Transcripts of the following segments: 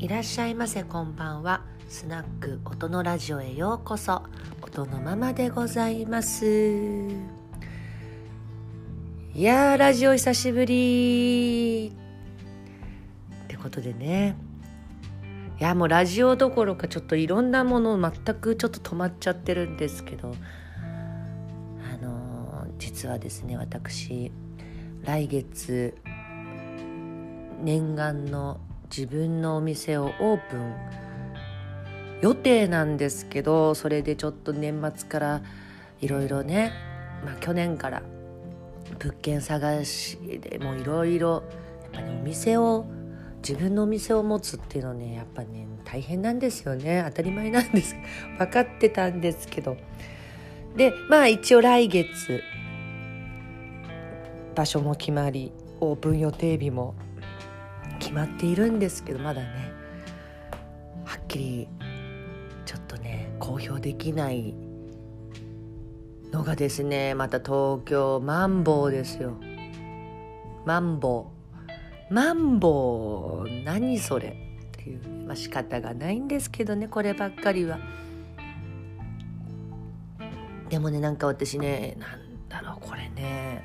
いらっしゃいませこんばんは。スナック音のラジオへようこそ。音のままでございます。いやーラジオ久しぶり。ってことでね。いやもうラジオどころかちょっといろんなもの全くちょっと止まっちゃってるんですけど。あのー、実はですね私来月念願の自分のお店をオープン予定なんですけどそれでちょっと年末からいろいろね、まあ、去年から物件探しでもいろいろやっぱりお店を自分のお店を持つっていうのねやっぱね大変なんですよね。当たり前なんです分かってたんですけど。でまあ一応来月場所も決まりオープン予定日も決まっているんですけどまだねはっきりちょっとね公表できないのがですねまた東京マンボウですよ。マンボウ。マンボウ何それ？っていう、まあ、仕方がないんですけどねこればっかりは。でもねなんか私ねなんだろうこれね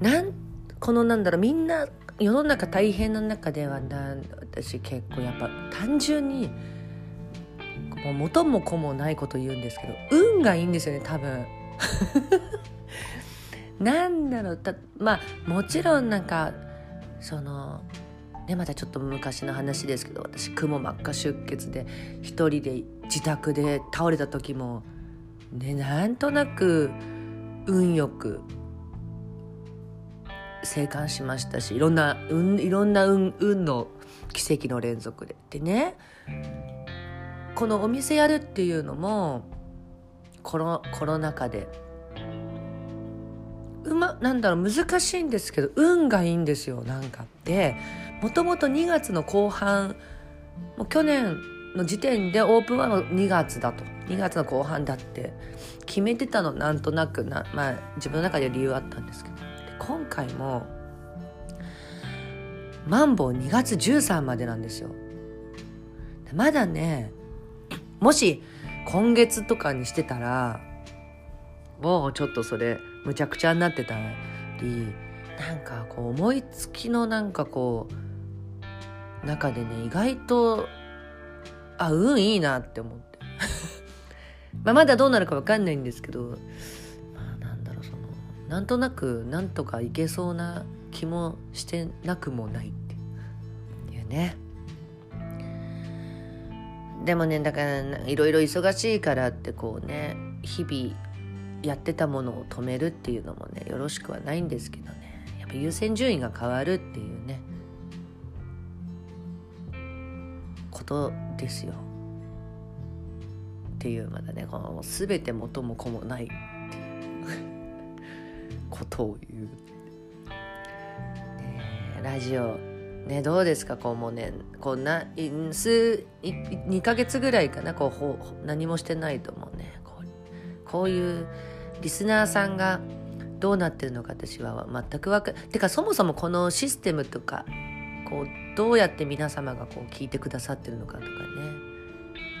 なんこのなんだろうみんな世の中大変な中ではな私結構やっぱ単純にもう元も子もないこと言うんですけど運がいいんですよね多分。なんだろうたまあもちろんなんかそのねまたちょっと昔の話ですけど私くも膜下出血で一人で自宅で倒れた時もねなんとなく運よく生還しましたしいろんな、うん、いろんな運運の奇跡の連続で。でねこのお店やるっていうのもコロコロナ禍でうまなんだろう難しいんですけど運がいいんですよなんかでもともと2月の後半もう去年の時点でオープンは2月だと。2月の後半だって決めてたのなんとなくなまあ自分の中で理由あったんですけど。今回もマンボウ2月13までなんですよ。まだねもし今月とかにしてたらもうちょっとそれむちゃくちゃになってたりなんかこう思いつきのなんかこう中でね意外とあ運いいなって思って。まあまだどうなるか分かんないんですけどなんとなくなんとかいけそうな気もしてなくもないって。いうね。でもねだからいろいろ忙しいからってこうね日々やってたものを止めるっていうのもねよろしくはないんですけどね。やっぱ優先順位が変わるっていうねことですよ。っていうまだねこの全て元も子もない。ことを言う、ね、ラジオねどうですか？こうもうねこうな数2ヶ月ぐらいかな。こうほ何もしてないと思うね。こうこういうリスナーさんがどうなってるのか私は全く分かてかそもそもこのシステムとかこうどうやって皆様がこう聞いてくださってるのかとかね。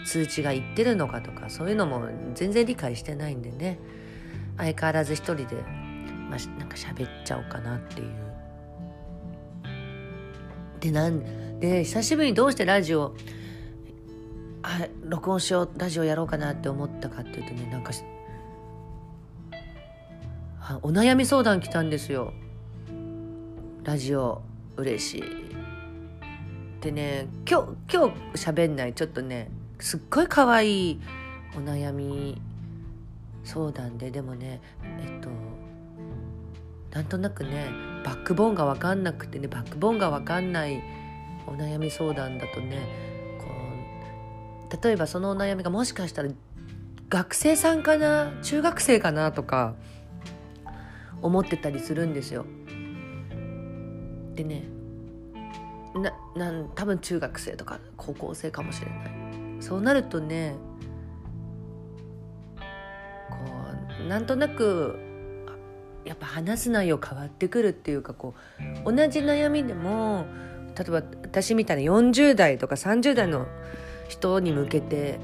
通知がいってるのかとかそういうのも全然理解してないんでね。相変わらず一人でまあ、なんか喋っちゃおうかなっていう。でなんで久しぶりにどうしてラジオあ録音しようラジオやろうかなって思ったかっていうとねなんかあお悩み相談来たんですよ。ラジオ嬉しい。でね今日今日喋んない。ちょっとねすっごい可愛いお悩み相談で。でもねえっとなんとなくねバックボーンが分かんなくてねバックボーンが分かんないお悩み相談だとねこう例えばそのお悩みがもしかしたら学生さんかな中学生かなとか思ってたりするんですよ。でねななん多分中学生とか高校生かもしれない。そうなるとねこうなんとなくやっぱ話す内容変わってくるっていうかこう同じ悩みでも例えば私みたいな40代とか30代の人に向けて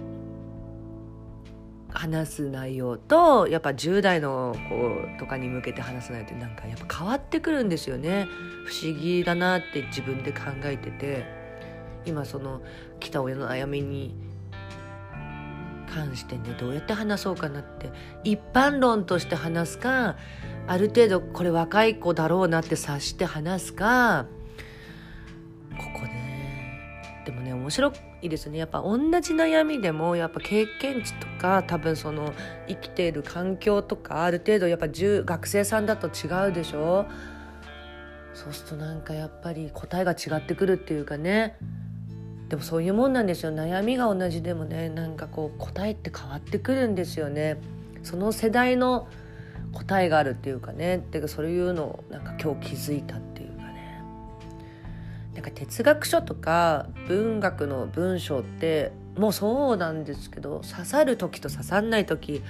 話す内容とやっぱ10代の子とかに向けて話す内容ってなんかやっぱ変わってくるんですよね。不思議だなって自分で考えてて今その来た親の悩みに関してねどうやって話そうかなって一般論として話すかある程度これ若い子だろうなって察して話すかここね。でもね面白いですね。やっぱ同じ悩みでもやっぱ経験値とか多分その生きている環境とかある程度やっぱ学生さんだと違うでしょ。そうするとなんかやっぱり答えが違ってくるっていうかね。でもそういうもんなんですよ。悩みが同じでもねなんかこう答えって変わってくるんですよね。その世代の答えがあるっていうかね。てかそういうのをなんか今日気づいたっていうかね。なんか哲学書とか文学の文章ってもうそうなんですけど刺さる時と刺さんない時っ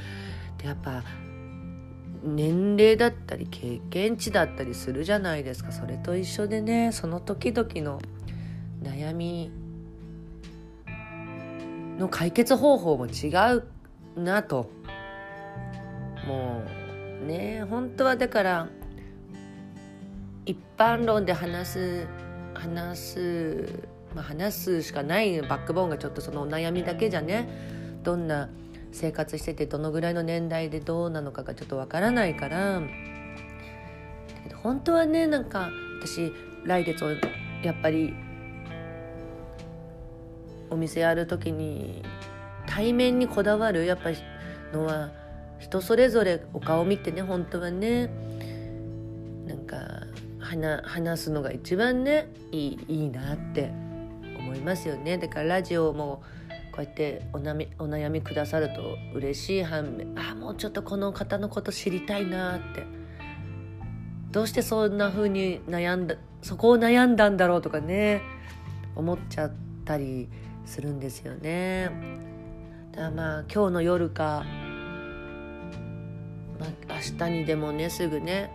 てやっぱ年齢だったり経験値だったりするじゃないですか。それと一緒でねその時々の悩みの解決方法も違うなと。もうね。本当はだから一般論で話す話す、まあ、話すしかないバックボーンがちょっとそのお悩みだけじゃね。どんな生活しててどのぐらいの年代でどうなのかがちょっとわからないから。本当はねなんか私来月をやっぱりお店やる時に対面にこだわる？やっぱりのは人それぞれお顔見てね本当はねなんか話話すのが一番ねいいいいなって思いますよね。だからラジオもこうやっておなみお悩みくださると嬉しい。反面あもうちょっとこの方のこと知りたいなって。どうしてそんな風に悩んだそこを悩んだんだろうとかね思っちゃったりするんですよね。だからまあ今日の夜か、まあ、明日にでもねすぐね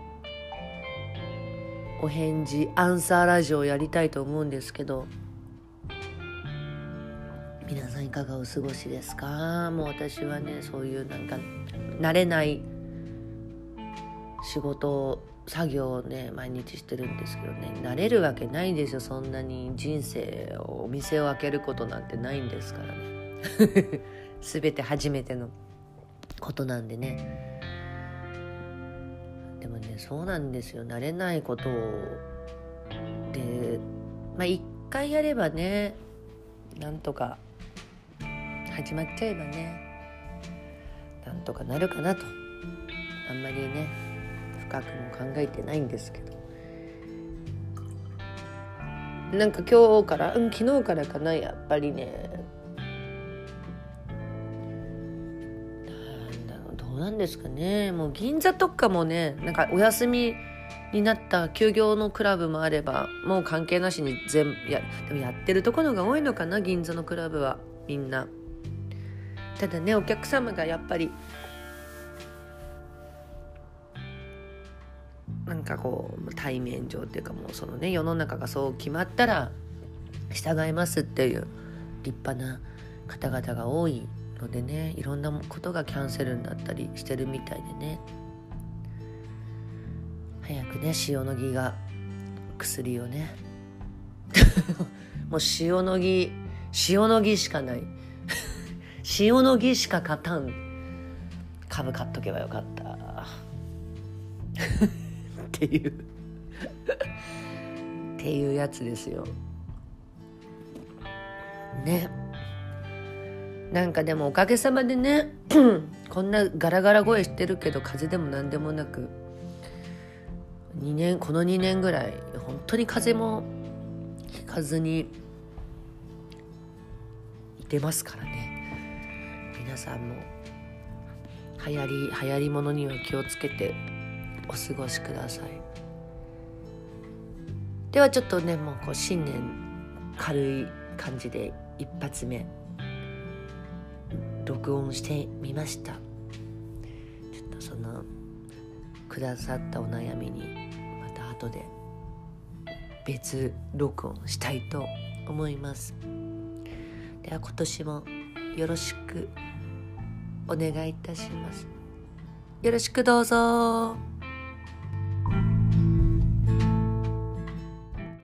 お返事アンサーラジオやりたいと思うんですけど皆さんいかがお過ごしですか？もう私はねそういうなんか慣れない仕事作業をね毎日してるんですけどね慣れるわけないですよ。そんなに人生をお店を開けることなんてないんですからね。全て初めてのことなんでね。でもねそうなんですよ。慣れないことをでまあ一回やればねなんとか始まっちゃえばねなんとかなるかなと。あんまりね深くも考えてないんですけど。なんか今日からうん昨日からかなやっぱりね。だろうどうなんですかね。もう銀座とかもねなんかお休みになった休業のクラブもあればもう関係なしに全部やでもやってるところが多いのかな銀座のクラブはみんな。ただねお客様がやっぱりなんかこう対面上っていうかもうそのね世の中がそう決まったら従いますっていう立派な方々が多いのでねいろんなことがキャンセルになったりしてるみたいでね。早くね塩野義が薬をね。もう塩野義塩野義しかない。塩野義しか勝たん。株買っとけばよかった。っていう。っていうやつですよ。ね。なんかでもおかげさまでね こんなガラガラ声してるけど風邪でも何でもなく2年この2年ぐらい本当に風邪もひかずにいてますからね。皆さんも流行り流行りものには気をつけてお過ごしください。ではちょっとねもうこう新年軽い感じで一発目。録音してみました。ちょっとそのくださったお悩みにまた後で別録音したいと思います。では今年もよろしくお願いいたします。よろしくどうぞ。